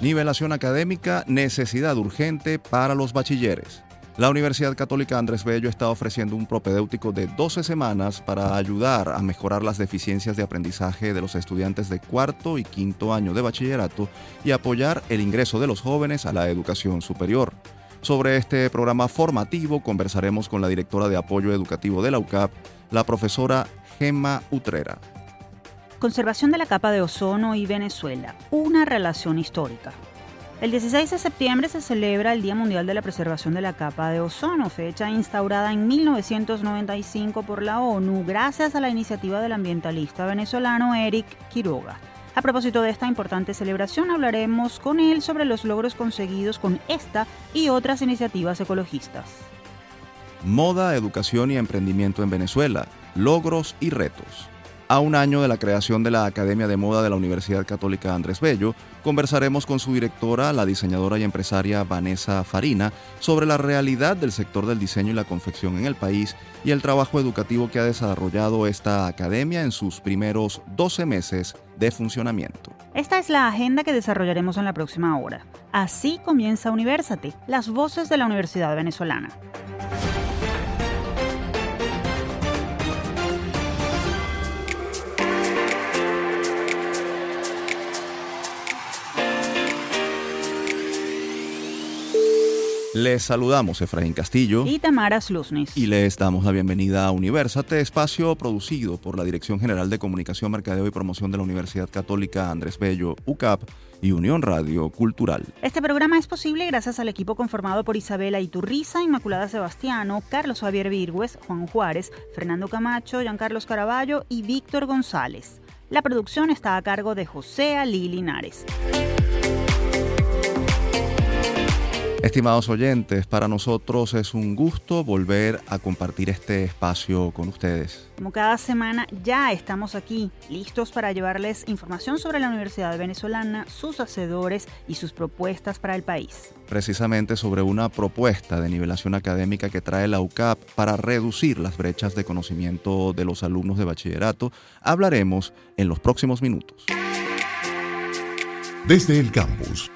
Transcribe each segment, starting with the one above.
Nivelación académica, necesidad urgente para los bachilleres. La Universidad Católica Andrés Bello está ofreciendo un propedéutico de 12 semanas para ayudar a mejorar las deficiencias de aprendizaje de los estudiantes de cuarto y quinto año de bachillerato y apoyar el ingreso de los jóvenes a la educación superior. Sobre este programa formativo conversaremos con la directora de apoyo educativo de la UCAP, la profesora Gemma Utrera. Conservación de la capa de ozono y Venezuela, una relación histórica. El 16 de septiembre se celebra el Día Mundial de la Preservación de la Capa de Ozono, fecha instaurada en 1995 por la ONU gracias a la iniciativa del ambientalista venezolano Eric Quiroga. A propósito de esta importante celebración, hablaremos con él sobre los logros conseguidos con esta y otras iniciativas ecologistas. Moda, educación y emprendimiento en Venezuela, logros y retos. A un año de la creación de la Academia de Moda de la Universidad Católica Andrés Bello, conversaremos con su directora, la diseñadora y empresaria Vanessa Farina, sobre la realidad del sector del diseño y la confección en el país y el trabajo educativo que ha desarrollado esta academia en sus primeros 12 meses de funcionamiento. Esta es la agenda que desarrollaremos en la próxima hora. Así comienza Universate, las voces de la Universidad Venezolana. Les saludamos Efraín Castillo y Tamara Slusnis. Y les damos la bienvenida a Universate, espacio producido por la Dirección General de Comunicación, Mercadeo y Promoción de la Universidad Católica Andrés Bello, UCAP y Unión Radio Cultural. Este programa es posible gracias al equipo conformado por Isabela Iturriza, Inmaculada Sebastiano, Carlos Javier Virgües, Juan Juárez, Fernando Camacho, Giancarlos Caraballo y Víctor González. La producción está a cargo de José Ali Linares. Estimados oyentes, para nosotros es un gusto volver a compartir este espacio con ustedes. Como cada semana ya estamos aquí, listos para llevarles información sobre la Universidad Venezolana, sus hacedores y sus propuestas para el país. Precisamente sobre una propuesta de nivelación académica que trae la UCAP para reducir las brechas de conocimiento de los alumnos de bachillerato, hablaremos en los próximos minutos. Desde el campus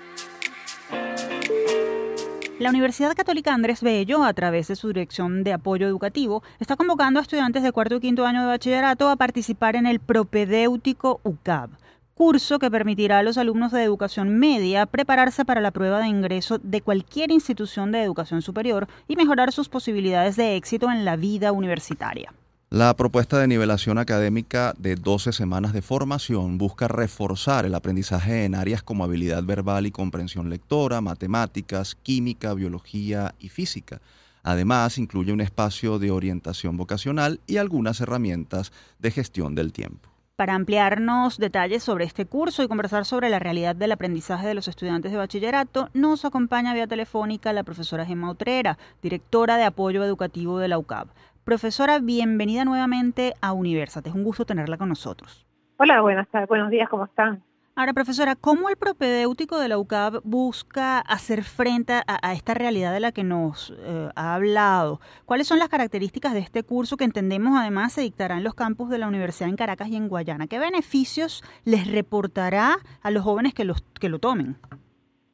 la Universidad Católica Andrés Bello, a través de su Dirección de Apoyo Educativo, está convocando a estudiantes de cuarto y quinto año de bachillerato a participar en el propedéutico UCAB, curso que permitirá a los alumnos de educación media prepararse para la prueba de ingreso de cualquier institución de educación superior y mejorar sus posibilidades de éxito en la vida universitaria. La propuesta de nivelación académica de 12 semanas de formación busca reforzar el aprendizaje en áreas como habilidad verbal y comprensión lectora, matemáticas, química, biología y física. Además, incluye un espacio de orientación vocacional y algunas herramientas de gestión del tiempo. Para ampliarnos detalles sobre este curso y conversar sobre la realidad del aprendizaje de los estudiantes de bachillerato, nos acompaña vía telefónica la profesora Gemma Utrera, directora de apoyo educativo de la UCAB. Profesora, bienvenida nuevamente a Universate. Es un gusto tenerla con nosotros. Hola, buenas tardes, buenos días, ¿cómo están? Ahora, profesora, ¿cómo el propedéutico de la UCAB busca hacer frente a, esta realidad de la que nos eh, ha hablado? ¿Cuáles son las características de este curso que entendemos además se dictará en los campus de la Universidad en Caracas y en Guayana? ¿Qué beneficios les reportará a los jóvenes que, los, que lo tomen?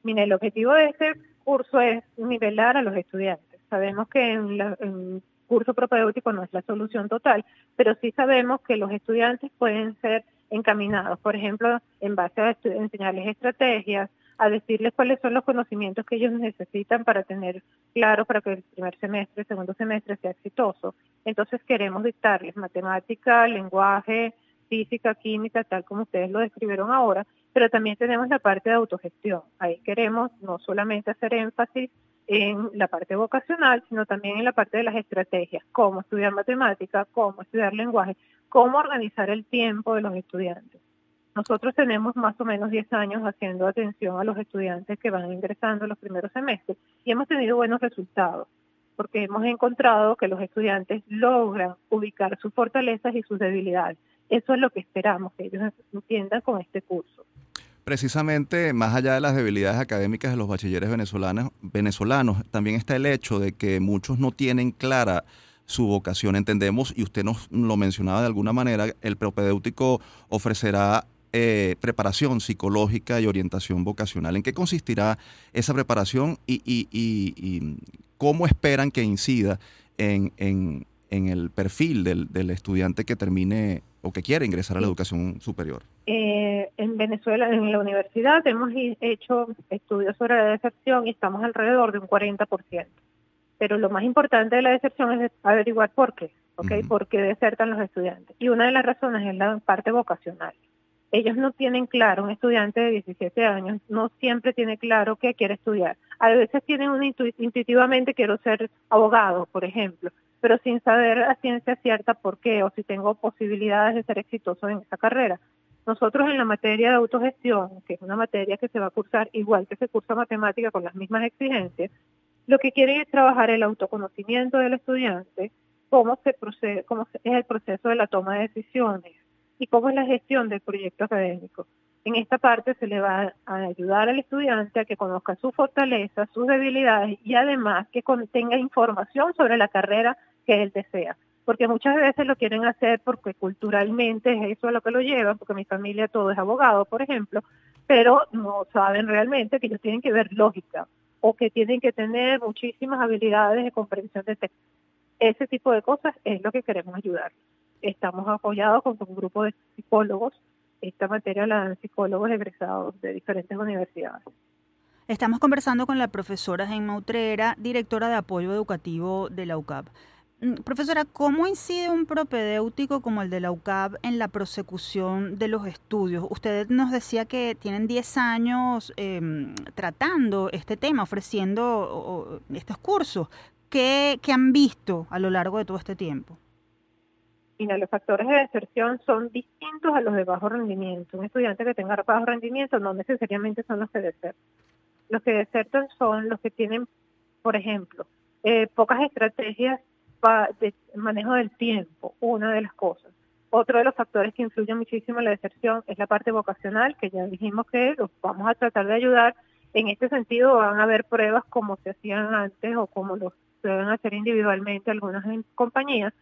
Mire, el objetivo de este curso es nivelar a los estudiantes. Sabemos que en, la, en curso propedéutico no es la solución total, pero sí sabemos que los estudiantes pueden ser encaminados, por ejemplo, en base a enseñarles estrategias, a decirles cuáles son los conocimientos que ellos necesitan para tener claro para que el primer semestre, el segundo semestre sea exitoso. Entonces queremos dictarles matemática, lenguaje, física, química, tal como ustedes lo describieron ahora, pero también tenemos la parte de autogestión. Ahí queremos no solamente hacer énfasis en la parte vocacional, sino también en la parte de las estrategias, cómo estudiar matemática, cómo estudiar lenguaje, cómo organizar el tiempo de los estudiantes. Nosotros tenemos más o menos 10 años haciendo atención a los estudiantes que van ingresando los primeros semestres y hemos tenido buenos resultados porque hemos encontrado que los estudiantes logran ubicar sus fortalezas y sus debilidades. Eso es lo que esperamos que ellos entiendan con este curso precisamente, más allá de las debilidades académicas de los bachilleres venezolanos, venezolanos, también está el hecho de que muchos no tienen clara su vocación. Entendemos, y usted nos lo mencionaba de alguna manera, el propedéutico ofrecerá eh, preparación psicológica y orientación vocacional. ¿En qué consistirá esa preparación y, cómo esperan que incida en, el perfil del, estudiante que termine o que quiere ingresar a la educación superior? Eh, en Venezuela, en la universidad, hemos hecho estudios sobre la deserción y estamos alrededor de un 40%. Pero lo más importante de la deserción es averiguar por qué, ¿ok? ¿Por qué desertan los estudiantes? Y una de las razones es la parte vocacional ellos no tienen claro, un estudiante de 17 años no siempre tiene claro qué quiere estudiar. A veces tienen un intuitivamente quiero ser abogado, por ejemplo, pero sin saber a ciencia cierta por qué o si tengo posibilidades de ser exitoso en esa carrera. Nosotros en la materia de autogestión, que es una materia que se va a cursar igual que se cursa matemática con las mismas exigencias, lo que quiere es trabajar el autoconocimiento del estudiante, cómo se procede, cómo es el proceso de la toma de decisiones, y cómo es la gestión del proyecto académico. En esta parte se le va a ayudar al estudiante a que conozca sus fortalezas, sus debilidades y además que tenga información sobre la carrera que él desea. Porque muchas veces lo quieren hacer porque culturalmente es eso a lo que lo llevan, porque mi familia todo es abogado, por ejemplo, pero no saben realmente que ellos tienen que ver lógica o que tienen que tener muchísimas habilidades de comprensión de texto. Ese tipo de cosas es lo que queremos ayudar estamos apoyados con un grupo de psicólogos. Esta materia la dan psicólogos egresados de diferentes universidades. Estamos conversando con la profesora Gemma Utrera, directora de apoyo educativo de la UCAP. Mm, profesora, ¿cómo incide un propedéutico como el de la UCAP en la prosecución de los estudios? Usted nos decía que tienen 10 años em, tratando este tema, ofreciendo estos cursos. ¿Qué han visto a lo largo de todo este tiempo? Mira, los factores de deserción son distintos a los de bajo rendimiento. Un estudiante que tenga bajo rendimiento no necesariamente son los que desertan. Los que desertan son los que tienen, por ejemplo, eh, pocas estrategias de manejo del tiempo, una de las cosas. Otro de los factores que influyen muchísimo en la deserción es la parte vocacional, que ya dijimos que los vamos a tratar de ayudar. En este sentido van a haber pruebas como se hacían antes o como los deben hacer individualmente algunas compañías,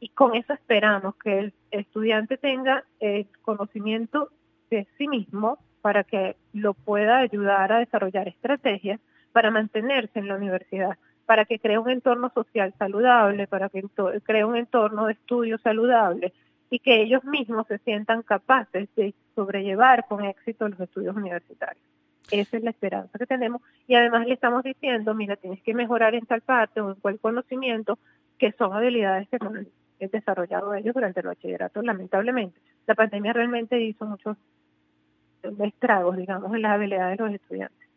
y con eso esperamos que el estudiante tenga el conocimiento de sí mismo para que lo pueda ayudar a desarrollar estrategias para mantenerse en la universidad, para que cree un entorno social saludable, para que cree un entorno de estudio saludable y que ellos mismos se sientan capaces de sobrellevar con éxito los estudios universitarios. Esa es la esperanza que tenemos y además le estamos diciendo, mira, tienes que mejorar en tal parte o en cual conocimiento que son habilidades que no desarrollado ellos durante el bachillerato, lamentablemente. La pandemia realmente hizo muchos estragos, digamos, en las habilidades de los estudiantes.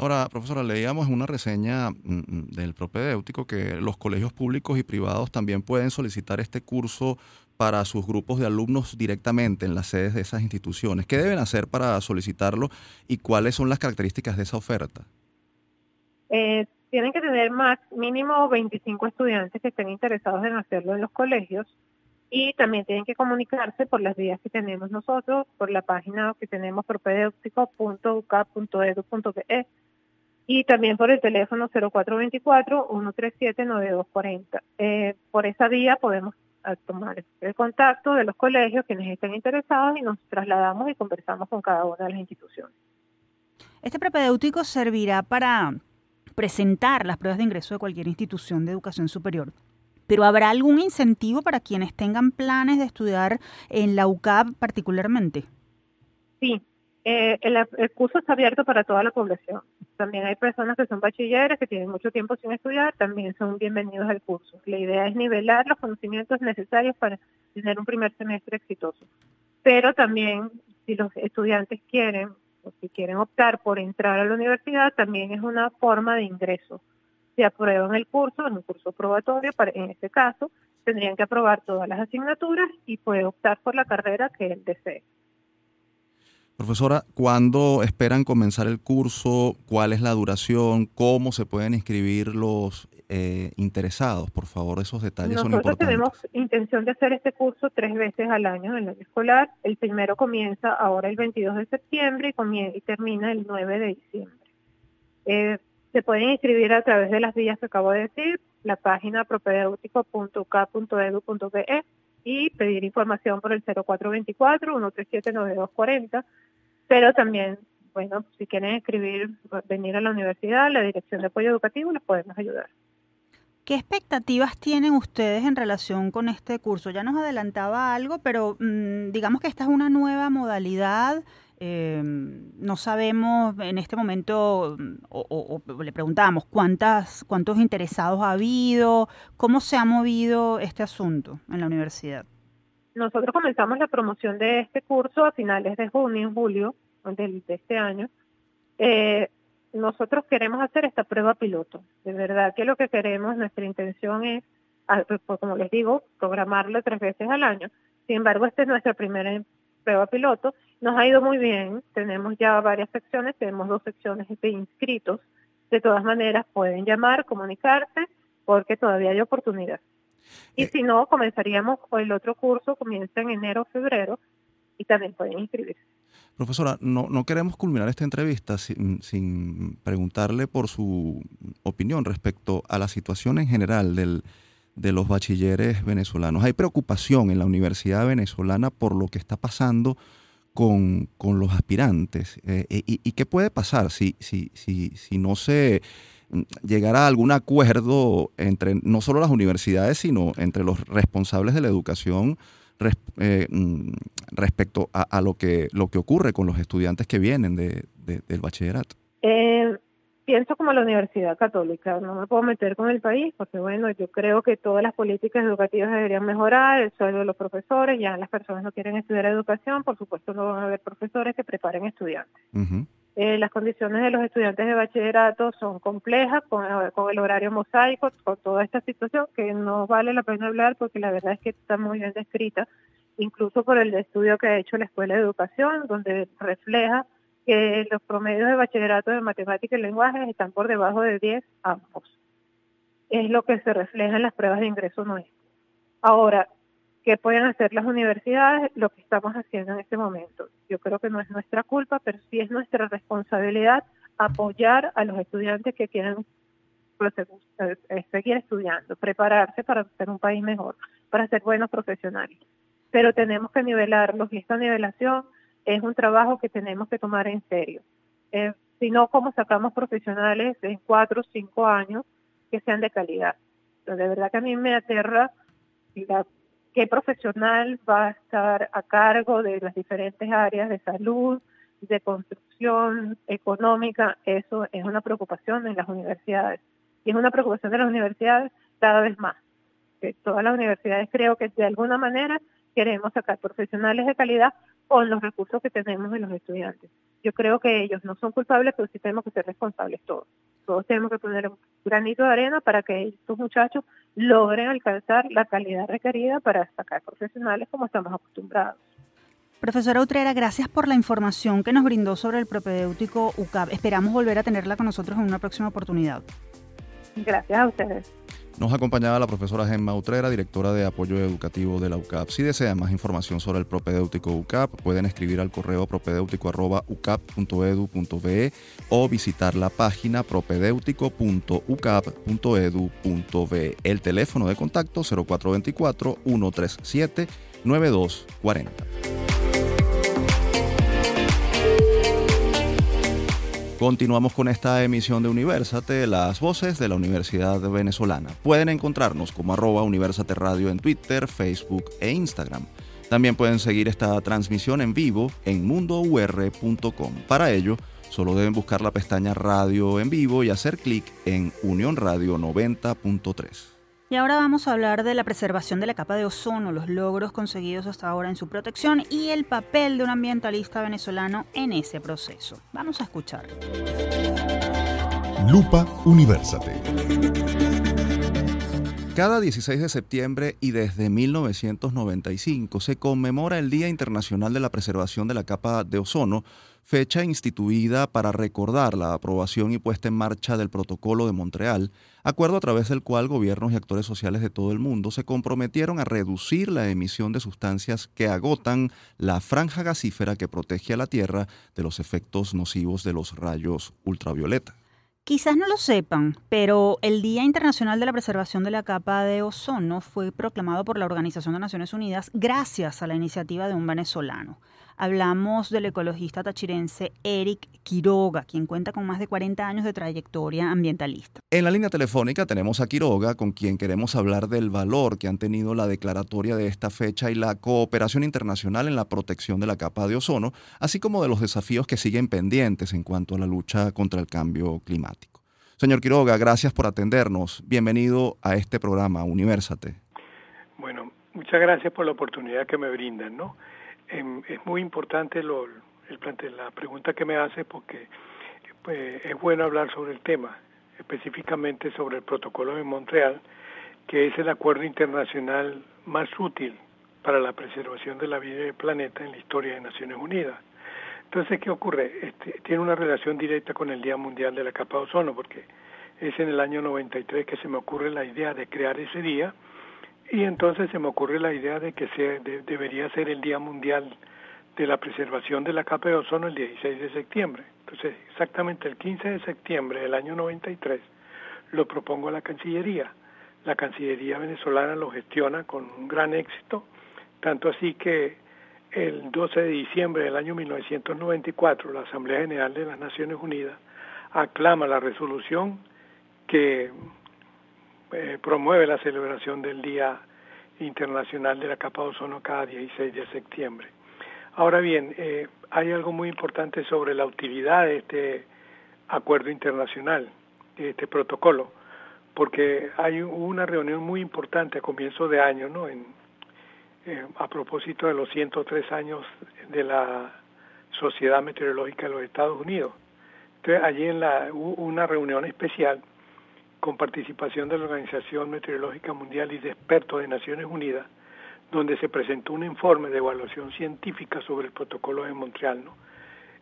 Ahora, profesora, leíamos una reseña mm, mm, del propedéutico que los colegios públicos y privados también pueden solicitar este curso para sus grupos de alumnos directamente en las sedes de esas instituciones. ¿Qué deben hacer para solicitarlo y cuáles son las características de esa oferta? Eh, tienen que tener más mínimo 25 estudiantes que estén interesados en hacerlo en los colegios y también tienen que comunicarse por las vías que tenemos nosotros, por la página que tenemos propedéutico.ucap.edu.be y también por el teléfono 0424-137-9240. Eh, por esa vía podemos ah, tomar el contacto de los colegios quienes estén interesados y nos trasladamos y conversamos con cada una de las instituciones. Este propedéutico servirá para presentar las pruebas de ingreso de cualquier institución de educación superior. Pero ¿habrá algún incentivo para quienes tengan planes de estudiar en la UCAP particularmente? Sí, eh, el, curso está abierto para toda la población. También hay personas que son bachilleres, que tienen mucho tiempo sin estudiar, también son bienvenidos al curso. La idea es nivelar los conocimientos necesarios para tener un primer semestre exitoso. Pero también, si los estudiantes quieren o si quieren optar por entrar a la universidad, también es una forma de ingreso. Si aprueban el curso, en un curso probatorio, en este caso, tendrían que aprobar todas las asignaturas y puede optar por la carrera que él desee. Profesora, ¿cuándo esperan comenzar el curso? ¿Cuál es la duración? ¿Cómo se pueden inscribir los eh, interesados? Por favor, esos detalles son importantes. Nosotros tenemos intención de hacer este curso tres veces al año en el año escolar. El primero comienza ahora el 22 de septiembre y, termina el 9 de diciembre. Eh, se pueden inscribir a través de las vías que acabo de decir, la página propedéutico.k.edu.be y pedir información por el 0424-137-9240, pero también, bueno, si quieren escribir, venir a la universidad, la dirección de apoyo educativo, les podemos ayudar. ¿Qué expectativas tienen ustedes en relación con este curso? Ya nos adelantaba algo, pero mm, digamos que esta es una nueva modalidad. Eh, no sabemos en este momento, mm, o, le preguntamos, ¿cuántas, ¿cuántos interesados ha habido? ¿Cómo se ha movido este asunto en la universidad? Nosotros comenzamos la promoción de este curso a finales de junio, julio de, este año. Eh, nosotros queremos hacer esta prueba piloto. De verdad que lo que queremos, nuestra intención es, pues, como les digo, programarlo tres veces al año. Sin embargo, esta es nuestra primera prueba piloto. Nos ha ido muy bien. Tenemos ya varias secciones, tenemos dos secciones de inscritos. De todas maneras, pueden llamar, comunicarse, porque todavía hay oportunidad. Y eh. si no, comenzaríamos con el otro curso, comienza en enero o febrero, y también pueden inscribirse. Profesora, no, no queremos culminar esta entrevista sin, preguntarle por su opinión respecto a la situación en general del, de los bachilleres venezolanos. Hay preocupación en la Universidad Venezolana por lo que está pasando con, los aspirantes. Eh, eh, y, qué puede pasar si, si, si, si no se llegara a algún acuerdo entre no solo las universidades, sino entre los responsables de la educación eh, mm, respecto a, lo que lo que ocurre con los estudiantes que vienen de, del bachillerato? Eh, pienso como la Universidad Católica, no me puedo meter con el país porque bueno, yo creo que todas las políticas educativas deberían mejorar, el sueldo de los profesores, ya las personas no quieren estudiar educación, por supuesto no van a haber profesores que preparen estudiantes. Eh, las condiciones de los estudiantes de bachillerato son complejas con, el horario mosaico, con toda esta situación que no vale la pena hablar porque la verdad es que está muy bien descrita, incluso por el estudio que ha hecho la Escuela de Educación, donde refleja que los promedios de bachillerato de matemáticas y lenguajes están por debajo de 10 ambos. Es lo que se refleja en las pruebas de ingreso nuestro. Ahora, ¿Qué pueden hacer las universidades? Lo que estamos haciendo en este momento. Yo creo que no es nuestra culpa, pero sí es nuestra responsabilidad apoyar a los estudiantes que quieren eh, seguir estudiando, prepararse para ser un país mejor, para ser buenos profesionales. Pero tenemos que nivelarlos y esta nivelación es un trabajo que tenemos que tomar en serio. Eh, si no, ¿cómo sacamos profesionales en cuatro o cinco años que sean de calidad? de verdad que a mí me aterra la qué profesional va a estar a cargo de las diferentes áreas de salud, de construcción económica, eso es una preocupación en las universidades. Y es una preocupación de las universidades cada vez más. Todas las universidades creo que de alguna manera queremos sacar profesionales de calidad con los recursos que tenemos de los estudiantes. Yo creo que ellos no son culpables, pero sí tenemos que ser responsables todos. Todos tenemos que poner un granito de arena para que estos muchachos logren alcanzar la calidad requerida para sacar profesionales como estamos acostumbrados. Profesora Utrera, gracias por la información que nos brindó sobre el propedéutico UCAP. Esperamos volver a tenerla con nosotros en una próxima oportunidad. Gracias a ustedes. Nos acompañaba la profesora Gemma Utrera, directora de apoyo educativo de la UCAP. Si desean más información sobre el propedéutico UCAP, pueden escribir al correo propedéutico.ucap.edu.be o visitar la página propedéutico.ucap.edu.be. El teléfono de contacto 0424 137 9240. Continuamos con esta emisión de Universate, las voces de la Universidad Venezolana. Pueden encontrarnos como arroba Universate Radio en Twitter, Facebook e Instagram. También pueden seguir esta transmisión en vivo en mundour.com. Para ello, solo deben buscar la pestaña Radio en vivo y hacer clic en Unión Radio 90.3. Y ahora vamos a hablar de la preservación de la capa de ozono, los logros conseguidos hasta ahora en su protección y el papel de un ambientalista venezolano en ese proceso. Vamos a escuchar. Lupa Universate. Cada 16 de septiembre y desde 1995 se conmemora el Día Internacional de la Preservación de la Capa de Ozono fecha instituida para recordar la aprobación y puesta en marcha del Protocolo de Montreal, acuerdo a través del cual gobiernos y actores sociales de todo el mundo se comprometieron a reducir la emisión de sustancias que agotan la franja gasífera que protege a la Tierra de los efectos nocivos de los rayos ultravioleta. Quizás no lo sepan, pero el Día Internacional de la Preservación de la Capa de Ozono fue proclamado por la Organización de Naciones Unidas gracias a la iniciativa de un venezolano. Hablamos del ecologista tachirense Eric Quiroga, quien cuenta con más de 40 años de trayectoria ambientalista. En la línea telefónica tenemos a Quiroga, con quien queremos hablar del valor que han tenido la declaratoria de esta fecha y la cooperación internacional en la protección de la capa de ozono, así como de los desafíos que siguen pendientes en cuanto a la lucha contra el cambio climático. Señor Quiroga, gracias por atendernos. Bienvenido a este programa, Universate. Bueno, muchas gracias por la oportunidad que me brindan, ¿no? Em, es muy importante lo, el, la pregunta que me hace porque pues, es bueno hablar sobre el tema, específicamente sobre el protocolo de Montreal, que es el acuerdo internacional más útil para la preservación de la vida del planeta en la historia de Naciones Unidas. Entonces, ¿qué ocurre? Este, tiene una relación directa con el Día Mundial de la Capa de Ozono, porque es en el año 93 que se me ocurre la idea de crear ese día y entonces se me ocurre la idea de que debería ser el Día Mundial de la Preservación de la Capa de Ozono el 16 de septiembre. Entonces, exactamente el 15 de septiembre del año 93 lo propongo a la Cancillería. La Cancillería venezolana lo gestiona con un gran éxito, tanto así que el 12 de diciembre del año 1994 la Asamblea General de las Naciones Unidas aclama la resolución que eh, promueve la celebración del Día Internacional de la Capa de Ozono cada 16 de septiembre. Ahora bien, eh, hay algo muy importante sobre la utilidad de este acuerdo internacional, de este protocolo, porque hay una reunión muy importante a comienzo de año, ¿no? Eh, a propósito de los 103 años de la Sociedad Meteorológica de los Estados Unidos. Entonces, allí en la, hubo una reunión especial con participación de la Organización Meteorológica Mundial y de expertos de Naciones Unidas, donde se presentó un informe de evaluación científica sobre el protocolo de Montreal,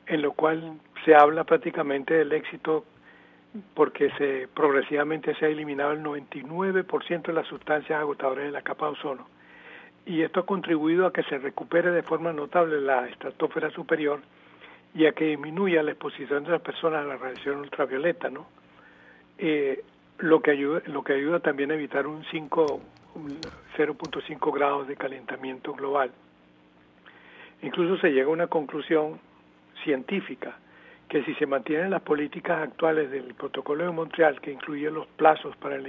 en lo cual se habla prácticamente del éxito porque se progresivamente se ha eliminado el 99% de las sustancias agotadoras de la capa de ozono. Y esto ha contribuido a que se recupere de forma notable la estratosfera superior y a que disminuya la exposición de las personas a la radiación ultravioleta, ¿no? Eh, lo que ayuda, lo que ayuda también a evitar un 5, 0.5 grados de calentamiento global. Incluso se llega a una conclusión científica que si se mantienen las políticas actuales del protocolo de Montreal, que incluye los plazos para la,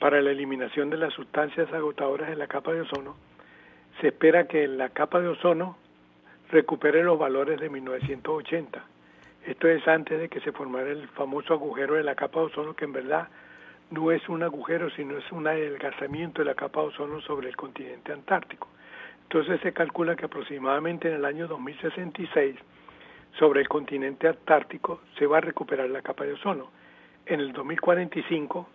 para la eliminación de las sustancias agotadoras de la capa de ozono, se espera que la capa de ozono recupere los valores de 1980 esto es antes de que se formara el famoso agujero de la capa de ozono, que en verdad no es un agujero, sino es un adelgazamiento de la capa de ozono sobre el continente antártico. Entonces se calcula que aproximadamente en el año 2066 sobre el continente antártico se va a recuperar la capa de ozono. En el 2045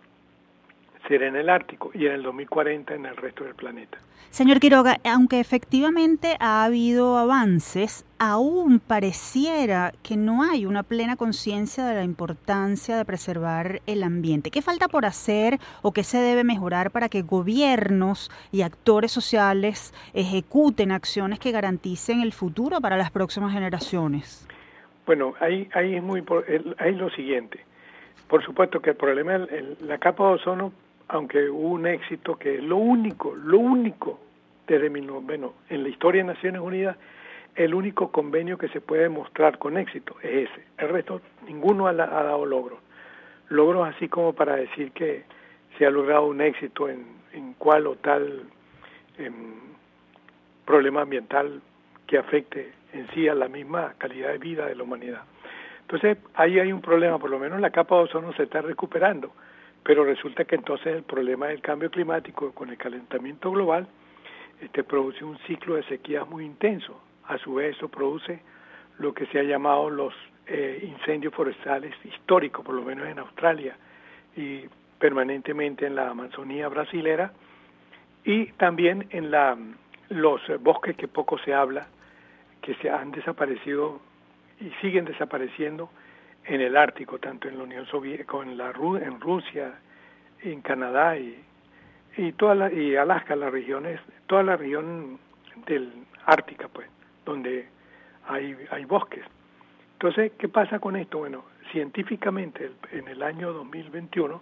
será en el Ártico y en el 2040 en el resto del planeta. Señor Quiroga, aunque efectivamente ha habido avances, aún pareciera que no hay una plena conciencia de la importancia de preservar el ambiente. ¿Qué falta por hacer o qué se debe mejorar para que gobiernos y actores sociales ejecuten acciones que garanticen el futuro para las próximas generaciones? Bueno, ahí, ahí es muy ahí lo siguiente. Por supuesto que el problema, el, la capa de ozono aunque hubo un éxito que es lo único, lo único desde bueno, en la historia de Naciones Unidas, el único convenio que se puede mostrar con éxito es ese. El resto, ninguno ha, dado logros. Logros así como para decir que se ha logrado un éxito en, en cual o tal em, problema ambiental que afecte en sí a la misma calidad de vida de la humanidad. Entonces, ahí hay un problema, por lo menos la capa de ozono se está recuperando pero resulta que entonces el problema del cambio climático con el calentamiento global este, produce un ciclo de sequías muy intenso. A su vez eso produce lo que se ha llamado los eh, incendios forestales históricos, por lo menos en Australia y permanentemente en la Amazonía brasilera y también en la, los bosques que poco se habla, que se han desaparecido y siguen desapareciendo en el Ártico, tanto en la Unión Soviética, en, la, en Rusia, en Canadá y, y, toda la, y Alaska, las regiones, toda la región del Ártica, pues, donde hay, hay bosques. Entonces, ¿qué pasa con esto? Bueno, científicamente en el año 2021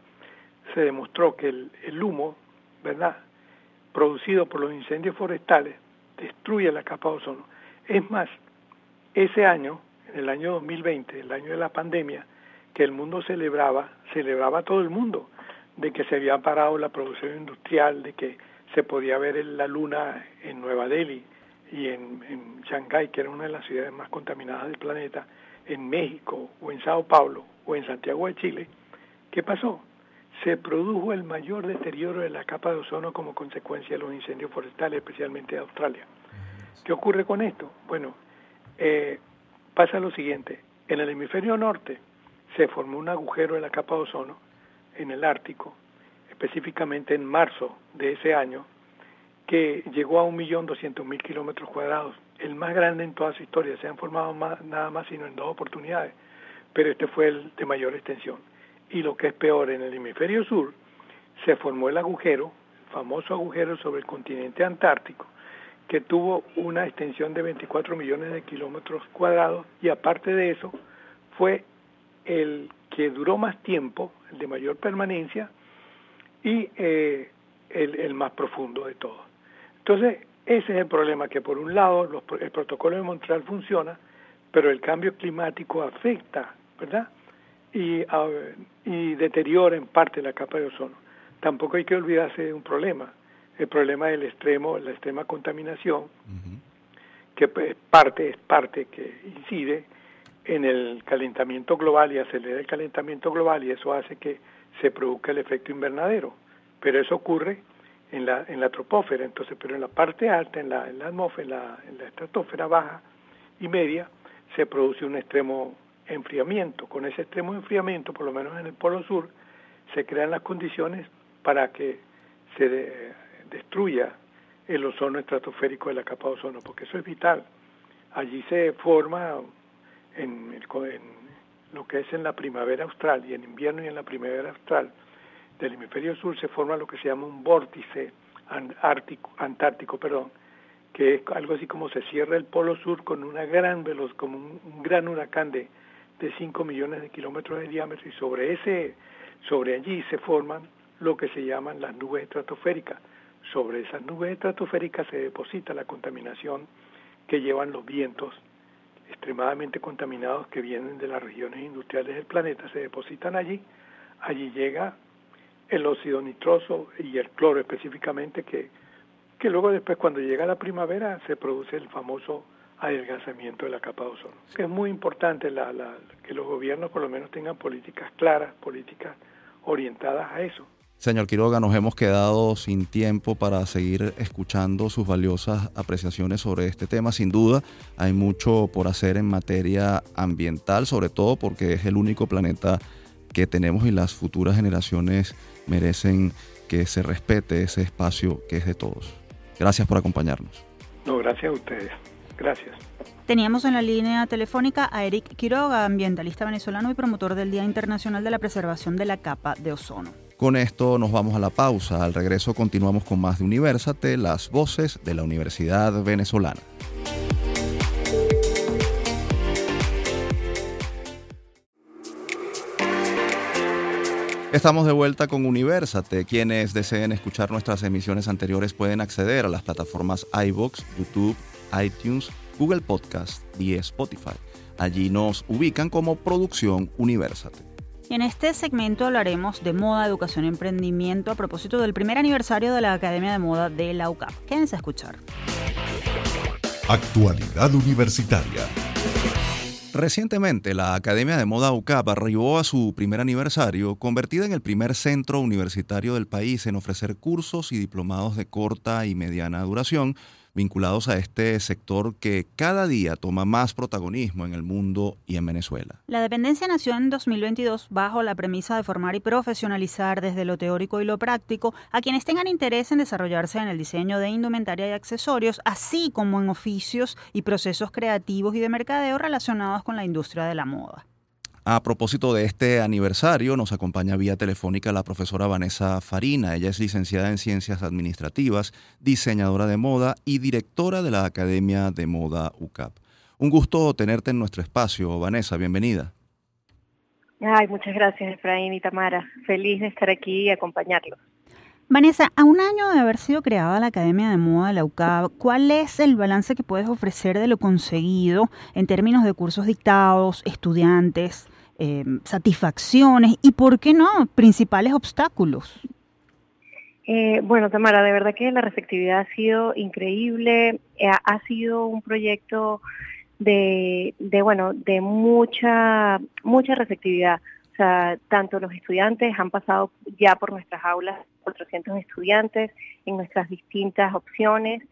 se demostró que el, el humo, ¿verdad?, producido por los incendios forestales destruye la capa de ozono. Es más, ese año, en el año 2020, el año de la pandemia, que el mundo celebraba, celebraba todo el mundo, de que se había parado la producción industrial, de que se podía ver la luna en Nueva Delhi y en, en Shanghái, que era una de las ciudades más contaminadas del planeta, en México o en Sao Paulo o en Santiago de Chile, ¿qué pasó? Se produjo el mayor deterioro de la capa de ozono como consecuencia de los incendios forestales, especialmente de Australia. ¿Qué ocurre con esto? Bueno, eh, pasa lo siguiente. En el hemisferio norte se formó un agujero de la capa de ozono en el Ártico, específicamente en marzo de ese año, que llegó a 1.200.000 kilómetros cuadrados, el más grande en toda su historia. Se han formado nada más sino en dos oportunidades, pero este fue el de mayor extensión. Y lo que es peor, en el hemisferio sur se formó el agujero, el famoso agujero sobre el continente antártico, que tuvo una extensión de 24 millones de kilómetros cuadrados y aparte de eso fue el que duró más tiempo, el de mayor permanencia y eh, el, más profundo de todos. Entonces, ese es el problema, que por un lado el protocolo de Montreal funciona, pero el cambio climático afecta, ¿verdad? Y, y deteriora en parte la capa de ozono. Tampoco hay que olvidarse de un problema, el problema del extremo, la extrema contaminación, que es parte, es parte que incide en el calentamiento global y acelera el calentamiento global y eso hace que se produzca el efecto invernadero. Pero eso ocurre en la, en la tropósfera, entonces, pero en la parte alta, en la, en la atmósfera, en la, estratosfera baja y media, se produce un extremo enfriamiento. Con ese extremo enfriamiento, por lo menos en el polo sur, se crean las condiciones para que se destruya el ozono estratosférico de la capa de ozono, porque eso es vital. Allí se forma en, lo que es en la primavera austral y en invierno y en la primavera austral del hemisferio sur se forma lo que se llama un vórtice ártico, antártico, perdón, que es algo así como se cierra el polo sur con una gran velocidad, como un, gran huracán de, de 5 millones de kilómetros de diámetro y sobre ese, sobre allí se forman lo que se llaman las nubes estratosféricas. Sobre esas nubes estratosféricas se deposita la contaminación que llevan los vientos extremadamente contaminados que vienen de las regiones industriales del planeta, se depositan allí, allí llega el óxido nitroso y el cloro específicamente, que, que luego después cuando llega la primavera se produce el famoso adelgazamiento de la capa de ozono. Es muy importante la, la, que los gobiernos por lo menos tengan políticas claras, políticas orientadas a eso. Señor Quiroga, nos hemos quedado sin tiempo para seguir escuchando sus valiosas apreciaciones sobre este tema. Sin duda, hay mucho por hacer en materia ambiental, sobre todo porque es el único planeta que tenemos y las futuras generaciones merecen que se respete ese espacio que es de todos. Gracias por acompañarnos. No, gracias a ustedes. Gracias. Teníamos en la línea telefónica a Eric Quiroga, ambientalista venezolano y promotor del Día Internacional de la Preservación de la Capa de Ozono. Con esto nos vamos a la pausa. Al regreso continuamos con más de Universate, las voces de la Universidad Venezolana. Estamos de vuelta con Universate. Quienes deseen escuchar nuestras emisiones anteriores pueden acceder a las plataformas iBox, YouTube, iTunes, Google Podcast y Spotify. Allí nos ubican como Producción Universate. En este segmento hablaremos de moda, educación y emprendimiento a propósito del primer aniversario de la Academia de Moda de la UCAP. Quédense a escuchar. Actualidad Universitaria. Recientemente, la Academia de Moda UCAP arribó a su primer aniversario, convertida en el primer centro universitario del país en ofrecer cursos y diplomados de corta y mediana duración vinculados a este sector que cada día toma más protagonismo en el mundo y en Venezuela. La dependencia nació en 2022 bajo la premisa de formar y profesionalizar desde lo teórico y lo práctico a quienes tengan interés en desarrollarse en el diseño de indumentaria y accesorios, así como en oficios y procesos creativos y de mercadeo relacionados con la industria de la moda. A propósito de este aniversario, nos acompaña vía telefónica la profesora Vanessa Farina. Ella es licenciada en Ciencias Administrativas, diseñadora de moda y directora de la Academia de Moda UCAP. Un gusto tenerte en nuestro espacio, Vanessa, bienvenida. Ay, muchas gracias, Efraín y Tamara. Feliz de estar aquí y acompañarlos. Vanessa, a un año de haber sido creada la Academia de Moda de la UCAB, ¿cuál es el balance que puedes ofrecer de lo conseguido en términos de cursos dictados, estudiantes, eh, satisfacciones y, por qué no, principales obstáculos? Eh, bueno, Tamara, de verdad que la receptividad ha sido increíble, eh, ha sido un proyecto de, de, bueno, de mucha, mucha receptividad. O sea, tanto los estudiantes han pasado ya por nuestras aulas, 400 estudiantes en nuestras distintas opciones,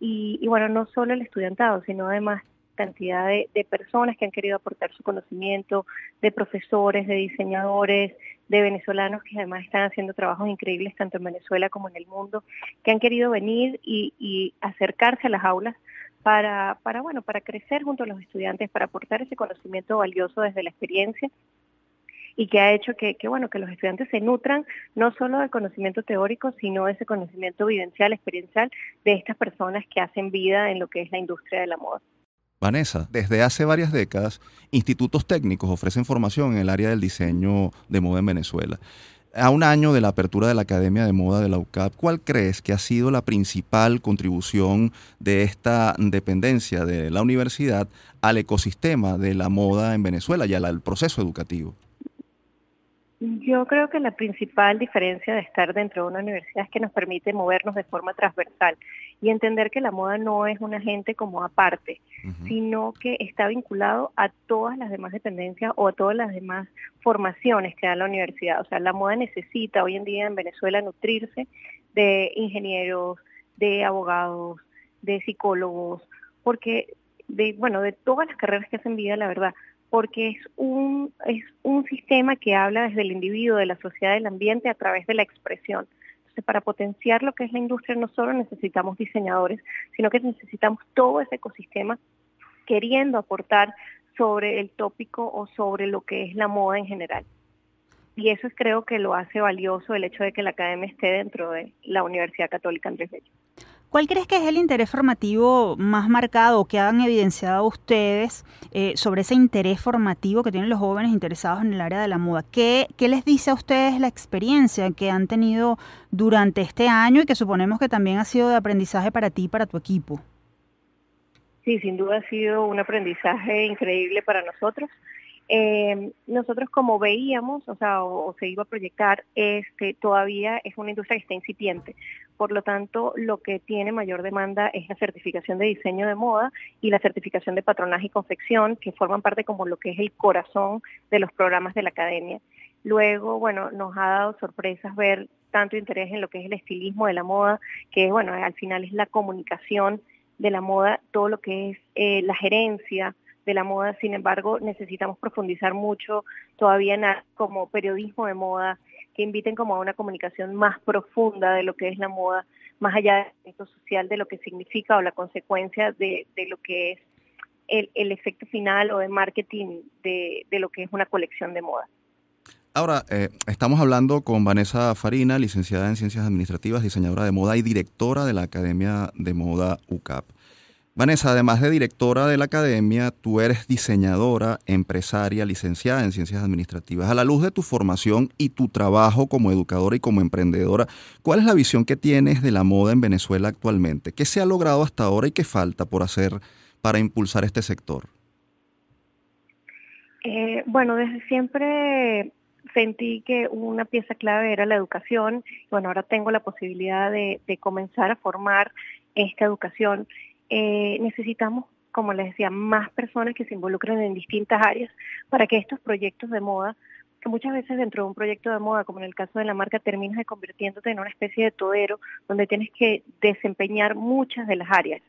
y, y bueno, no solo el estudiantado, sino además cantidad de, de, personas que han querido aportar su conocimiento, de profesores, de diseñadores, de venezolanos que además están haciendo trabajos increíbles tanto en Venezuela como en el mundo, que han querido venir y, acercarse a las aulas para, para, bueno, para crecer junto a los estudiantes, para aportar ese conocimiento valioso desde la experiencia y que ha hecho que, que, bueno que los estudiantes se nutran no solo del conocimiento teórico sino de ese conocimiento vivencial experiencial de estas personas que hacen vida en lo que es la industria de la moda. Vanessa, desde hace varias décadas, institutos técnicos ofrecen formación en el área del diseño de moda en Venezuela. A un año de la apertura de la Academia de Moda de la UCAP, ¿cuál crees que ha sido la principal contribución de esta dependencia de la universidad al ecosistema de la moda en Venezuela y al proceso educativo? Yo creo que la principal diferencia de estar dentro de una universidad es que nos permite movernos de forma transversal y entender que la moda no es un agente como aparte, sino que está vinculado a todas las demás dependencias o a todas las demás formaciones que da la universidad. O sea, la moda necesita hoy en día en Venezuela nutrirse de ingenieros, de abogados, de psicólogos, porque de bueno, de todas las carreras que hacen vida, la verdad, porque es un, es un sistema que habla desde el individuo, de la sociedad, del ambiente a través de la expresión. Entonces, para potenciar lo que es la industria no solo necesitamos diseñadores, sino que necesitamos todo ese ecosistema queriendo aportar sobre el tópico o sobre lo que es la moda en general. Y eso es, creo que lo hace valioso el hecho de que la academia esté dentro de la Universidad Católica Andrés Bello. ¿Cuál crees que es el interés formativo más marcado que han evidenciado ustedes eh, sobre ese interés formativo que tienen los jóvenes interesados en el área de la moda? ¿Qué, ¿Qué, les dice a ustedes la experiencia que han tenido durante este año y que suponemos que también ha sido de aprendizaje para ti y para tu equipo? Sí, sin duda ha sido un aprendizaje increíble para nosotros. Eh, nosotros como veíamos, o sea, o, se iba a proyectar, este, todavía es una industria que está incipiente. Por lo tanto, lo que tiene mayor demanda es la certificación de diseño de moda y la certificación de patronaje y confección, que forman parte como lo que es el corazón de los programas de la academia. Luego, bueno, nos ha dado sorpresas ver tanto interés en lo que es el estilismo de la moda, que bueno, al final es la comunicación de la moda, todo lo que es eh, la gerencia, de la moda, sin embargo, necesitamos profundizar mucho todavía en como periodismo de moda, que inviten como a una comunicación más profunda de lo que es la moda, más allá del efecto social, de lo que significa o la consecuencia de, de lo que es el, el, efecto final o de marketing de, de lo que es una colección de moda. Ahora, eh, estamos hablando con Vanessa Farina, licenciada en Ciencias Administrativas, diseñadora de moda y directora de la Academia de Moda UCAP. Vanessa, además de directora de la academia, tú eres diseñadora, empresaria, licenciada en ciencias administrativas. A la luz de tu formación y tu trabajo como educadora y como emprendedora, ¿cuál es la visión que tienes de la moda en Venezuela actualmente? ¿Qué se ha logrado hasta ahora y qué falta por hacer para impulsar este sector? Eh, bueno, desde siempre sentí que una pieza clave era la educación. Bueno, ahora tengo la posibilidad de, de comenzar a formar esta educación eh, necesitamos, como les decía, más personas que se involucren en distintas áreas para que estos proyectos de moda, que muchas veces dentro de un proyecto de moda, como en el caso de la marca, terminas de convirtiéndote en una especie de todero donde tienes que desempeñar muchas de las áreas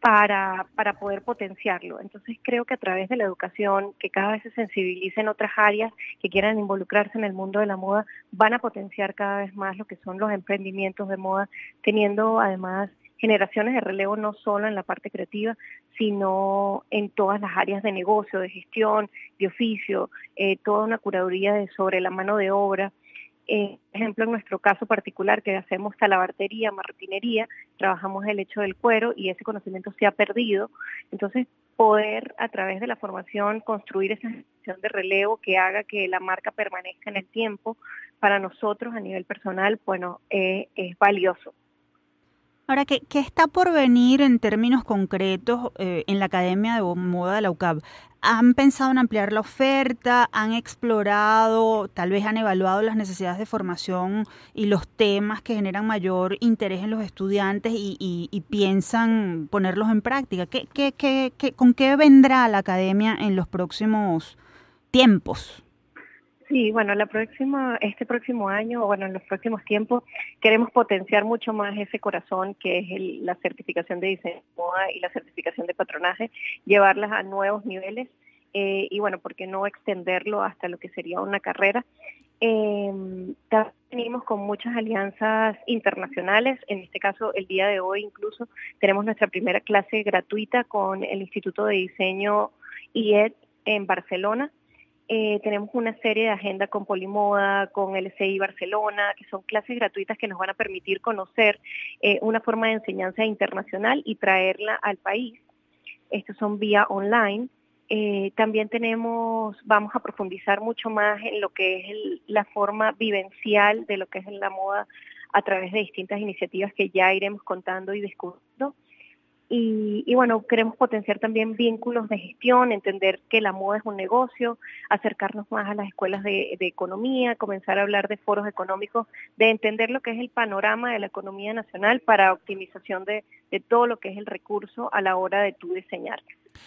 para, para poder potenciarlo. Entonces creo que a través de la educación, que cada vez se sensibilicen otras áreas que quieran involucrarse en el mundo de la moda, van a potenciar cada vez más lo que son los emprendimientos de moda, teniendo además generaciones de relevo no solo en la parte creativa, sino en todas las áreas de negocio, de gestión, de oficio, eh, toda una curaduría de, sobre la mano de obra. Eh, ejemplo, en nuestro caso particular, que hacemos talabartería, marroquinería, trabajamos el hecho del cuero y ese conocimiento se ha perdido. Entonces, poder a través de la formación construir esa gestión de relevo que haga que la marca permanezca en el tiempo, para nosotros a nivel personal, bueno, eh, es valioso. Ahora, ¿qué, ¿qué, está por venir en términos concretos eh, en la Academia de Moda de la UCAP? ¿Han pensado en ampliar la oferta? ¿Han explorado, tal vez han evaluado las necesidades de formación y los temas que generan mayor interés en los estudiantes y, y, y piensan ponerlos en práctica? ¿Qué, qué, qué, ¿Con qué vendrá la Academia en los próximos tiempos? Sí, bueno, la próxima, este próximo año, o bueno, en los próximos tiempos, queremos potenciar mucho más ese corazón que es la certificación de diseño y la certificación de patronaje, llevarlas a nuevos niveles eh, y bueno, ¿por qué no extenderlo hasta lo que sería una carrera? Eh, venimos con muchas alianzas internacionales, en este caso el día de hoy incluso tenemos nuestra primera clase gratuita con el Instituto de Diseño IED en Barcelona, eh, tenemos una serie de agenda con Polimoda, con el SI Barcelona, que son clases gratuitas que nos van a permitir conocer eh, una forma de enseñanza internacional y traerla al país. Estos son vía online. Eh, también tenemos, vamos a profundizar mucho más en lo que es la forma vivencial de lo que es la moda a través de distintas iniciativas que ya iremos contando y descubriendo. Y, bueno, queremos potenciar también vínculos de gestión, entender que la moda es un negocio, acercarnos más a las escuelas de, economía, comenzar a hablar de foros económicos, de entender lo que es el panorama de la economía nacional para optimización de, de todo lo que es el recurso a la hora de tú diseñar.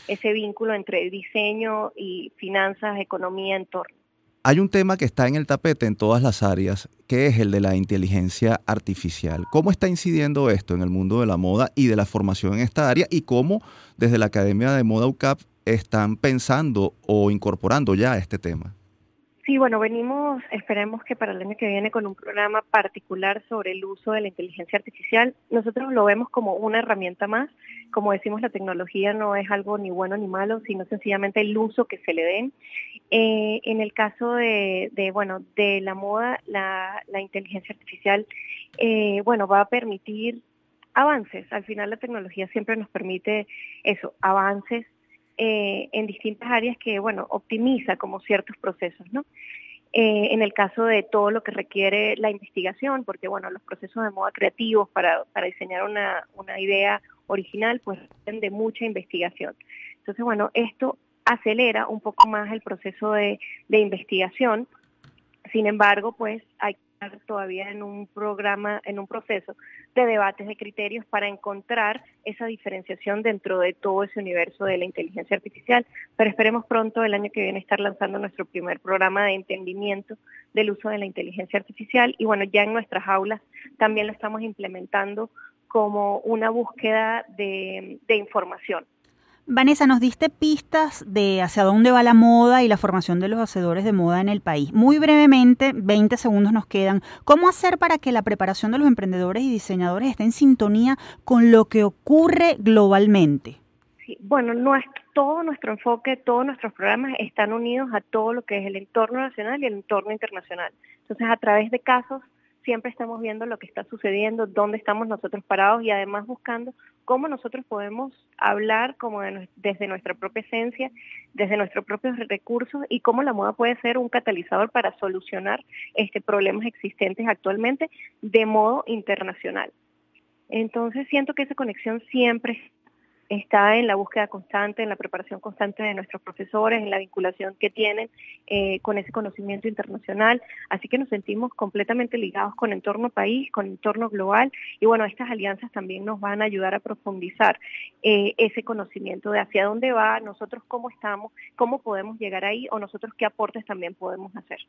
Ese vínculo entre diseño y finanzas, economía, entorno. Hay un tema que está en el tapete en todas las áreas, que es el de la inteligencia artificial. ¿Cómo está incidiendo esto en el mundo de la moda y de la formación en esta área? Y cómo desde la Academia de Moda UCAP están pensando o incorporando ya este tema. Sí, bueno, venimos, esperemos que para el año que viene con un programa particular sobre el uso de la inteligencia artificial. Nosotros lo vemos como una herramienta más. Como decimos, la tecnología no es algo ni bueno ni malo, sino sencillamente el uso que se le den. Eh, en el caso de, bueno, de la moda, la, inteligencia artificial, eh, bueno, va a permitir avances. Al final la tecnología siempre nos permite eso, avances eh, en distintas áreas que, bueno, optimiza como ciertos procesos, ¿no? Eh, en el caso de todo lo que requiere la investigación, porque, bueno, los procesos de moda creativos para, para diseñar una, una idea original, pues requieren de mucha investigación. Entonces, bueno, esto acelera un poco más el proceso de, de investigación. Sin embargo, pues hay todavía en un programa, en un proceso de debates de criterios para encontrar esa diferenciación dentro de todo ese universo de la inteligencia artificial. Pero esperemos pronto el año que viene estar lanzando nuestro primer programa de entendimiento del uso de la inteligencia artificial y bueno, ya en nuestras aulas también lo estamos implementando como una búsqueda de, de información. Vanessa, nos diste pistas de hacia dónde va la moda y la formación de los hacedores de moda en el país. Muy brevemente, 20 segundos nos quedan. ¿Cómo hacer para que la preparación de los emprendedores y diseñadores esté en sintonía con lo que ocurre globalmente? Sí, bueno, todo nuestro enfoque, todos nuestros programas están unidos a todo lo que es el entorno nacional y el entorno internacional. Entonces, a través de casos siempre estamos viendo lo que está sucediendo, dónde estamos nosotros parados y además buscando cómo nosotros podemos hablar como desde nuestra propia esencia, desde nuestros propios recursos y cómo la moda puede ser un catalizador para solucionar este problemas existentes actualmente de modo internacional. Entonces siento que esa conexión siempre está en la búsqueda constante, en la preparación constante de nuestros profesores, en la vinculación que tienen eh, con ese conocimiento internacional. Así que nos sentimos completamente ligados con entorno país, con entorno global y bueno, estas alianzas también nos van a ayudar a profundizar eh, ese conocimiento de hacia dónde va, nosotros cómo estamos, cómo podemos llegar ahí o nosotros qué aportes también podemos hacer.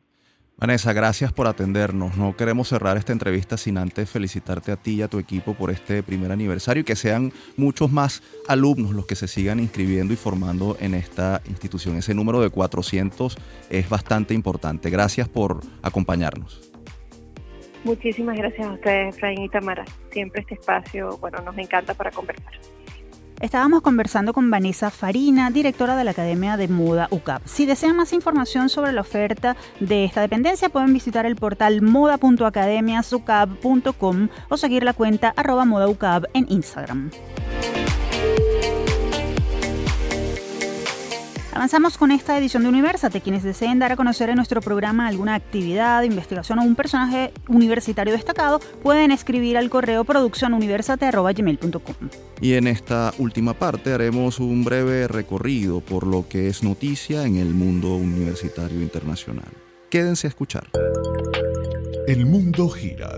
Vanessa, gracias por atendernos. No queremos cerrar esta entrevista sin antes felicitarte a ti y a tu equipo por este primer aniversario y que sean muchos más alumnos los que se sigan inscribiendo y formando en esta institución. Ese número de 400 es bastante importante. Gracias por acompañarnos. Muchísimas gracias a ustedes, Efraín y Tamara. Siempre este espacio, bueno, nos encanta para conversar. Estábamos conversando con Vanessa Farina, directora de la Academia de Moda UCAP. Si desean más información sobre la oferta de esta dependencia, pueden visitar el portal moda.academiasucap.com o seguir la cuenta arroba modaucap en Instagram. Avanzamos con esta edición de Universate. Quienes deseen dar a conocer en nuestro programa alguna actividad, investigación o un personaje universitario destacado, pueden escribir al correo produccionuniversate.gmail.com. Y en esta última parte haremos un breve recorrido por lo que es noticia en el mundo universitario internacional. Quédense a escuchar. El mundo gira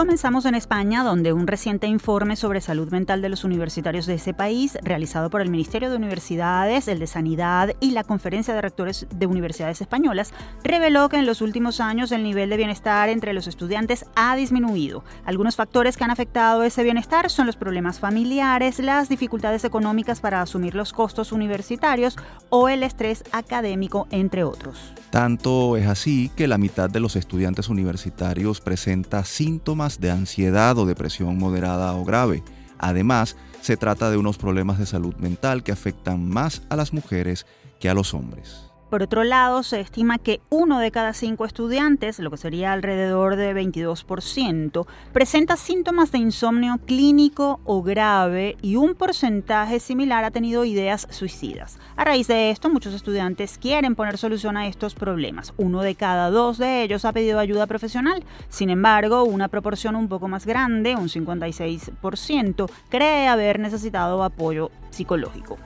Comenzamos en España, donde un reciente informe sobre salud mental de los universitarios de ese país, realizado por el Ministerio de Universidades, el de Sanidad y la Conferencia de Rectores de Universidades Españolas, reveló que en los últimos años el nivel de bienestar entre los estudiantes ha disminuido. Algunos factores que han afectado ese bienestar son los problemas familiares, las dificultades económicas para asumir los costos universitarios o el estrés académico, entre otros. Tanto es así que la mitad de los estudiantes universitarios presenta síntomas de ansiedad o depresión moderada o grave. Además, se trata de unos problemas de salud mental que afectan más a las mujeres que a los hombres. Por otro lado, se estima que uno de cada cinco estudiantes, lo que sería alrededor de 22%, presenta síntomas de insomnio clínico o grave y un porcentaje similar ha tenido ideas suicidas. A raíz de esto, muchos estudiantes quieren poner solución a estos problemas. Uno de cada dos de ellos ha pedido ayuda profesional. Sin embargo, una proporción un poco más grande, un 56%, cree haber necesitado apoyo psicológico.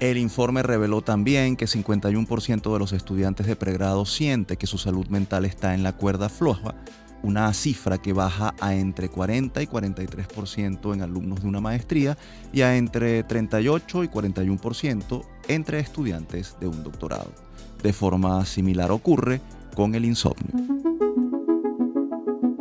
El informe reveló también que 51% de los estudiantes de pregrado siente que su salud mental está en la cuerda floja, una cifra que baja a entre 40 y 43% en alumnos de una maestría y a entre 38 y 41% entre estudiantes de un doctorado. De forma similar ocurre con el insomnio.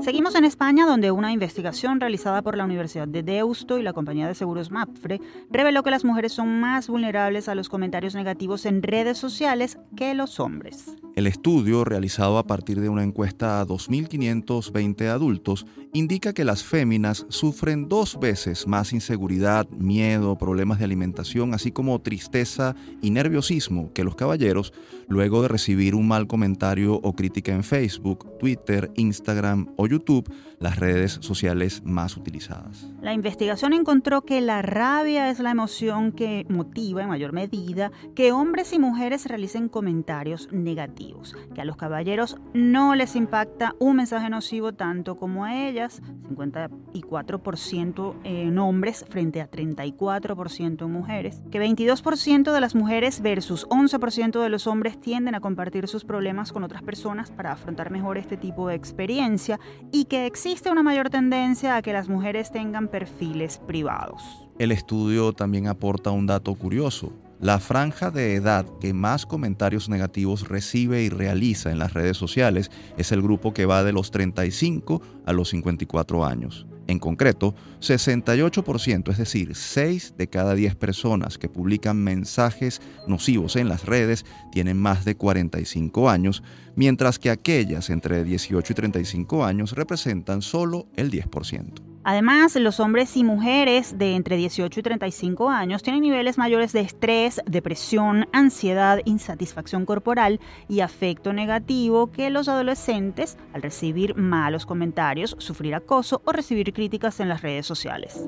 Seguimos en España, donde una investigación realizada por la Universidad de Deusto y la compañía de seguros Mapfre reveló que las mujeres son más vulnerables a los comentarios negativos en redes sociales que los hombres. El estudio, realizado a partir de una encuesta a 2.520 adultos, indica que las féminas sufren dos veces más inseguridad, miedo, problemas de alimentación, así como tristeza y nerviosismo que los caballeros luego de recibir un mal comentario o crítica en Facebook, Twitter, Instagram o YouTube, las redes sociales más utilizadas. La investigación encontró que la rabia es la emoción que motiva en mayor medida que hombres y mujeres realicen comentarios negativos, que a los caballeros no les impacta un mensaje nocivo tanto como a ellas, 54% en hombres frente a 34% en mujeres, que 22% de las mujeres versus 11% de los hombres tienden a compartir sus problemas con otras personas para afrontar mejor este tipo de experiencia y que existe una mayor tendencia a que las mujeres tengan perfiles privados. El estudio también aporta un dato curioso. La franja de edad que más comentarios negativos recibe y realiza en las redes sociales es el grupo que va de los 35 a los 54 años. En concreto, 68%, es decir, 6 de cada 10 personas que publican mensajes nocivos en las redes tienen más de 45 años, mientras que aquellas entre 18 y 35 años representan solo el 10%. Además, los hombres y mujeres de entre 18 y 35 años tienen niveles mayores de estrés, depresión, ansiedad, insatisfacción corporal y afecto negativo que los adolescentes al recibir malos comentarios, sufrir acoso o recibir críticas en las redes sociales.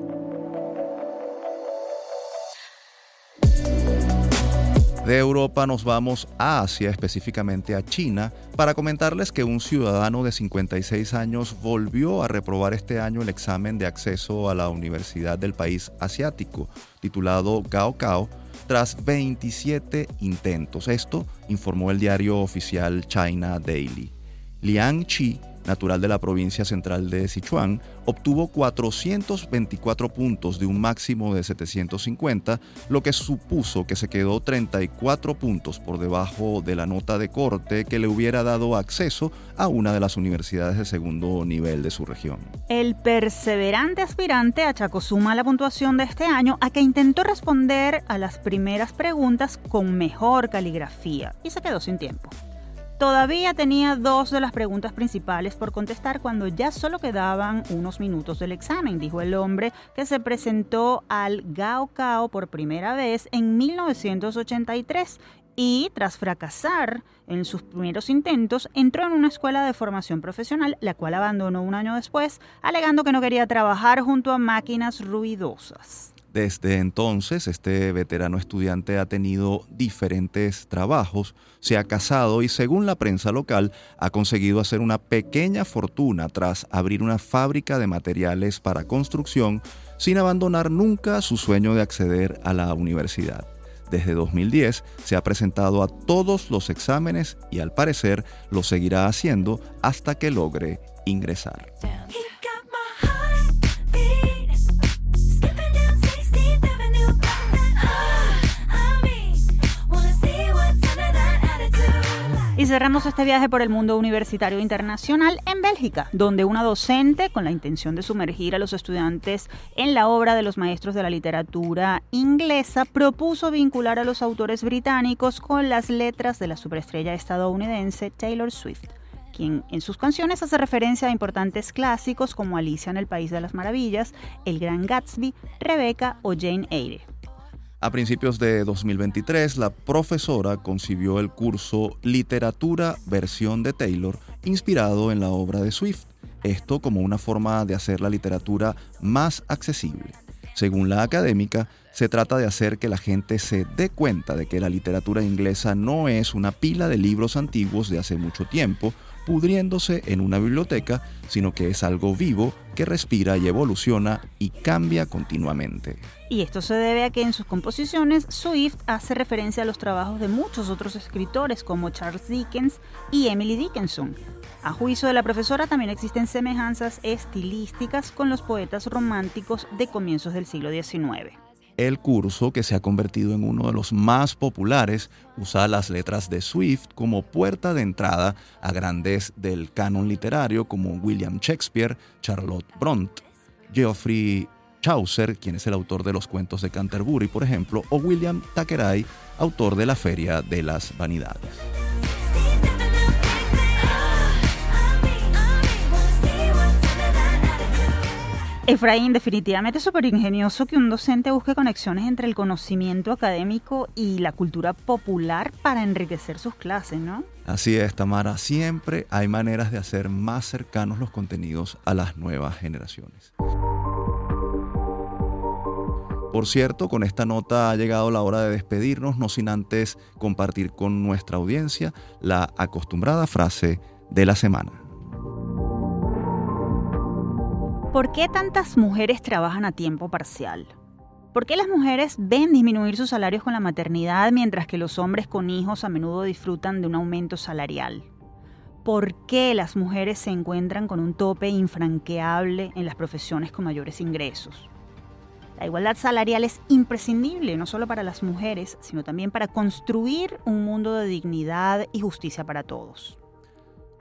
De Europa nos vamos a Asia, específicamente a China, para comentarles que un ciudadano de 56 años volvió a reprobar este año el examen de acceso a la universidad del país asiático, titulado Gaokao, tras 27 intentos. Esto informó el diario oficial China Daily. Liang Chi natural de la provincia central de Sichuan, obtuvo 424 puntos de un máximo de 750, lo que supuso que se quedó 34 puntos por debajo de la nota de corte que le hubiera dado acceso a una de las universidades de segundo nivel de su región. El perseverante aspirante achacó suma la puntuación de este año a que intentó responder a las primeras preguntas con mejor caligrafía y se quedó sin tiempo. Todavía tenía dos de las preguntas principales por contestar cuando ya solo quedaban unos minutos del examen, dijo el hombre que se presentó al Gao Cao por primera vez en 1983 y tras fracasar en sus primeros intentos, entró en una escuela de formación profesional, la cual abandonó un año después, alegando que no quería trabajar junto a máquinas ruidosas. Desde entonces, este veterano estudiante ha tenido diferentes trabajos, se ha casado y según la prensa local ha conseguido hacer una pequeña fortuna tras abrir una fábrica de materiales para construcción sin abandonar nunca su sueño de acceder a la universidad. Desde 2010 se ha presentado a todos los exámenes y al parecer lo seguirá haciendo hasta que logre ingresar. Cerramos este viaje por el mundo universitario internacional en Bélgica, donde una docente, con la intención de sumergir a los estudiantes en la obra de los maestros de la literatura inglesa, propuso vincular a los autores británicos con las letras de la superestrella estadounidense Taylor Swift quien en sus canciones hace referencia a importantes clásicos como Alicia en el País de las Maravillas, El Gran Gatsby, Rebecca o Jane Eyre. A principios de 2023, la profesora concibió el curso Literatura versión de Taylor, inspirado en la obra de Swift, esto como una forma de hacer la literatura más accesible. Según la académica, se trata de hacer que la gente se dé cuenta de que la literatura inglesa no es una pila de libros antiguos de hace mucho tiempo, pudriéndose en una biblioteca, sino que es algo vivo que respira y evoluciona y cambia continuamente. Y esto se debe a que en sus composiciones Swift hace referencia a los trabajos de muchos otros escritores como Charles Dickens y Emily Dickinson. A juicio de la profesora también existen semejanzas estilísticas con los poetas románticos de comienzos del siglo XIX. El curso, que se ha convertido en uno de los más populares, usa las letras de Swift como puerta de entrada a grandes del canon literario como William Shakespeare, Charlotte Bronte, Geoffrey Chaucer, quien es el autor de los cuentos de Canterbury, por ejemplo, o William Thackeray, autor de La Feria de las Vanidades. Efraín, definitivamente es súper ingenioso que un docente busque conexiones entre el conocimiento académico y la cultura popular para enriquecer sus clases, ¿no? Así es, Tamara. Siempre hay maneras de hacer más cercanos los contenidos a las nuevas generaciones. Por cierto, con esta nota ha llegado la hora de despedirnos, no sin antes compartir con nuestra audiencia la acostumbrada frase de la semana. ¿Por qué tantas mujeres trabajan a tiempo parcial? ¿Por qué las mujeres ven disminuir sus salarios con la maternidad mientras que los hombres con hijos a menudo disfrutan de un aumento salarial? ¿Por qué las mujeres se encuentran con un tope infranqueable en las profesiones con mayores ingresos? La igualdad salarial es imprescindible no solo para las mujeres, sino también para construir un mundo de dignidad y justicia para todos.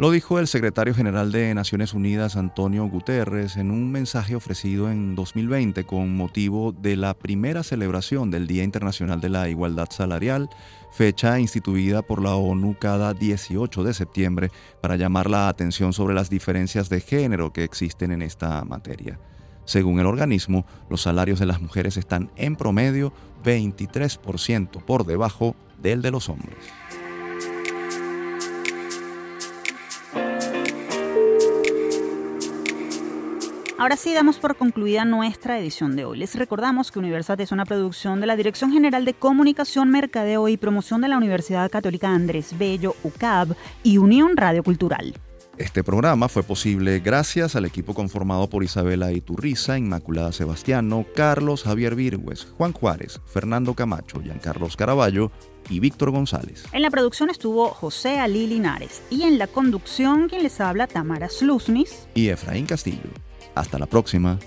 Lo dijo el secretario general de Naciones Unidas, Antonio Guterres, en un mensaje ofrecido en 2020 con motivo de la primera celebración del Día Internacional de la Igualdad Salarial, fecha instituida por la ONU cada 18 de septiembre para llamar la atención sobre las diferencias de género que existen en esta materia. Según el organismo, los salarios de las mujeres están en promedio 23% por debajo del de los hombres. Ahora sí damos por concluida nuestra edición de hoy. Les recordamos que Universat es una producción de la Dirección General de Comunicación, Mercadeo y Promoción de la Universidad Católica Andrés Bello, UCAB y Unión Radio Cultural. Este programa fue posible gracias al equipo conformado por Isabela Iturriza, Inmaculada Sebastiano, Carlos Javier Virgües, Juan Juárez, Fernando Camacho, Giancarlos Caraballo y Víctor González. En la producción estuvo José Ali Linares y en la conducción quien les habla Tamara Slusnis y Efraín Castillo. Hasta la próxima.